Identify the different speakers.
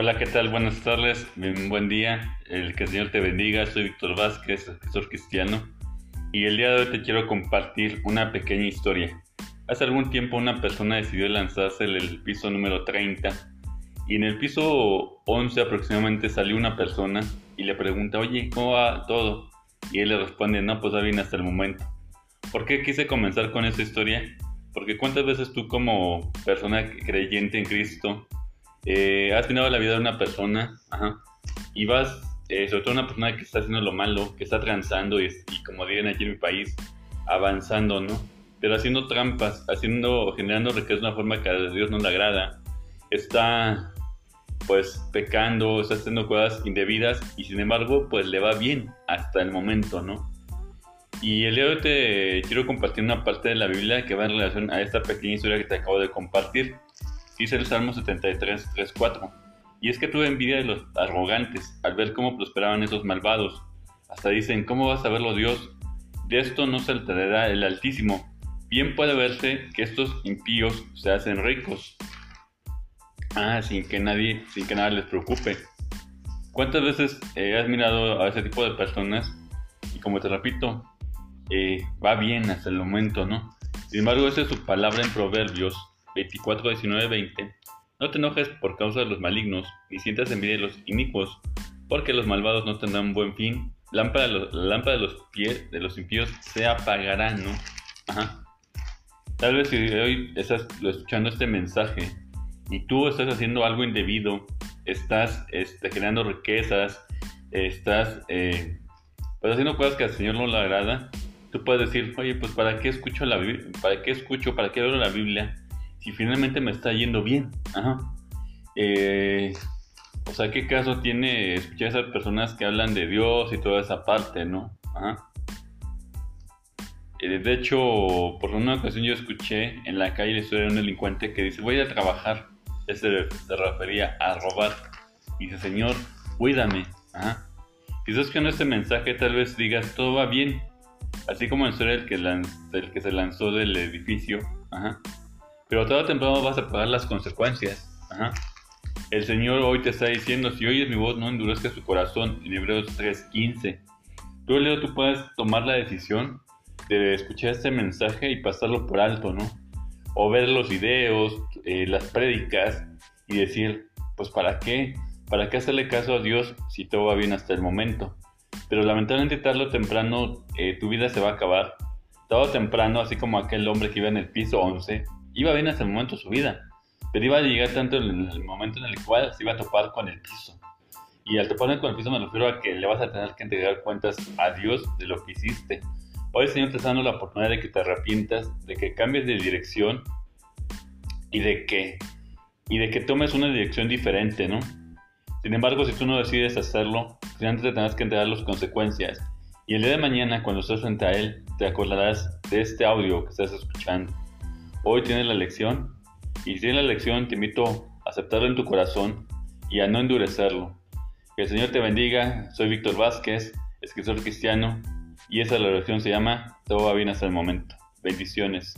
Speaker 1: Hola, ¿qué tal? Buenas tardes, buen día, el que el Señor te bendiga, soy Víctor Vázquez, escritor cristiano, y el día de hoy te quiero compartir una pequeña historia. Hace algún tiempo una persona decidió lanzarse en el piso número 30, y en el piso 11 aproximadamente salió una persona y le pregunta, oye, ¿cómo va todo? Y él le responde, no, pues va bien hasta el momento. ¿Por qué quise comenzar con esta historia? Porque cuántas veces tú como persona creyente en Cristo eh, has mirado la vida de una persona y vas, eh, sobre todo una persona que está haciendo lo malo, que está transando y, como dirían aquí en mi país, avanzando, ¿no? Pero haciendo trampas, haciendo, generando riqueza de una forma que a Dios no le agrada, está pues pecando, está haciendo cosas indebidas y sin embargo pues le va bien hasta el momento, ¿no? Y el día de hoy te quiero compartir una parte de la Biblia que va en relación a esta pequeña historia que te acabo de compartir. Dice el Salmo 73, 3, 4. Y es que tuve envidia de los arrogantes al ver cómo prosperaban esos malvados. Hasta dicen, ¿cómo vas a verlo Dios? De esto no se alterará el Altísimo. Bien puede verse que estos impíos se hacen ricos. Ah, sin que nadie, sin que nada les preocupe. ¿Cuántas veces eh, has mirado a ese tipo de personas? Y como te repito, eh, va bien hasta el momento, ¿no? Sin embargo, esa es su palabra en Proverbios 24, 19, 20. No te enojes por causa de los malignos, ni sientas envidia de los inicuos, porque los malvados no tendrán buen fin. Lámpara, la lámpara de los pies de los impíos se apagará, ¿no? Ajá. Tal vez si hoy estás escuchando este mensaje y tú estás haciendo algo indebido, estás este, generando riquezas, estás eh, pues haciendo cosas que al Señor no le agrada, tú puedes decir, oye, pues ¿para qué escucho la ¿Para qué escucho? ¿Para qué leo la Biblia? Si finalmente me está yendo bien. Ajá. Eh, o sea, ¿qué caso tiene escuchar a esas personas que hablan de Dios y toda esa parte, no? Ajá. Eh, de hecho, por una ocasión yo escuché en la calle la historia de un delincuente que dice, voy a trabajar. Este se refería a robar. Y dice, Señor, cuídame. Ajá. Si estás escuchando este mensaje, tal vez digas, todo va bien. Así como en historia el que, el que se lanzó del edificio. Ajá. Pero tarde o temprano vas a pagar las consecuencias. El Señor hoy te está diciendo, si oyes mi voz, no endurezcas tu corazón, en Hebreos 3.15. Tú, Leo, tú puedes tomar la decisión de escuchar este mensaje y pasarlo por alto, ¿no? O ver los videos, eh, las prédicas y decir, pues ¿para qué? ¿Para qué hacerle caso a Dios si todo va bien hasta el momento? Pero lamentablemente tarde o temprano eh, tu vida se va a acabar. Tarde o temprano, así como aquel hombre que iba en el piso 11, iba bien hasta el momento de su vida, pero iba a llegar tanto en el momento en el cual se iba a topar con el piso. Y al topar con el piso me refiero a que le vas a tener que entregar cuentas a Dios de lo que hiciste. Hoy el Señor te está dando la oportunidad de que te arrepientas, de que cambies de dirección y de que, y de que tomes una dirección diferente, ¿no? Sin embargo, si tú no decides hacerlo, antes te tendrás que entregar las consecuencias. Y el día de mañana, cuando estés frente a Él, te acordarás de este audio que estás escuchando. Hoy tienes la lección y si tienes la lección te invito a aceptarlo en tu corazón y a no endurecerlo. Que el Señor te bendiga. Soy Víctor Vázquez, escritor cristiano y esa la lección se llama Todo va bien hasta el momento. Bendiciones.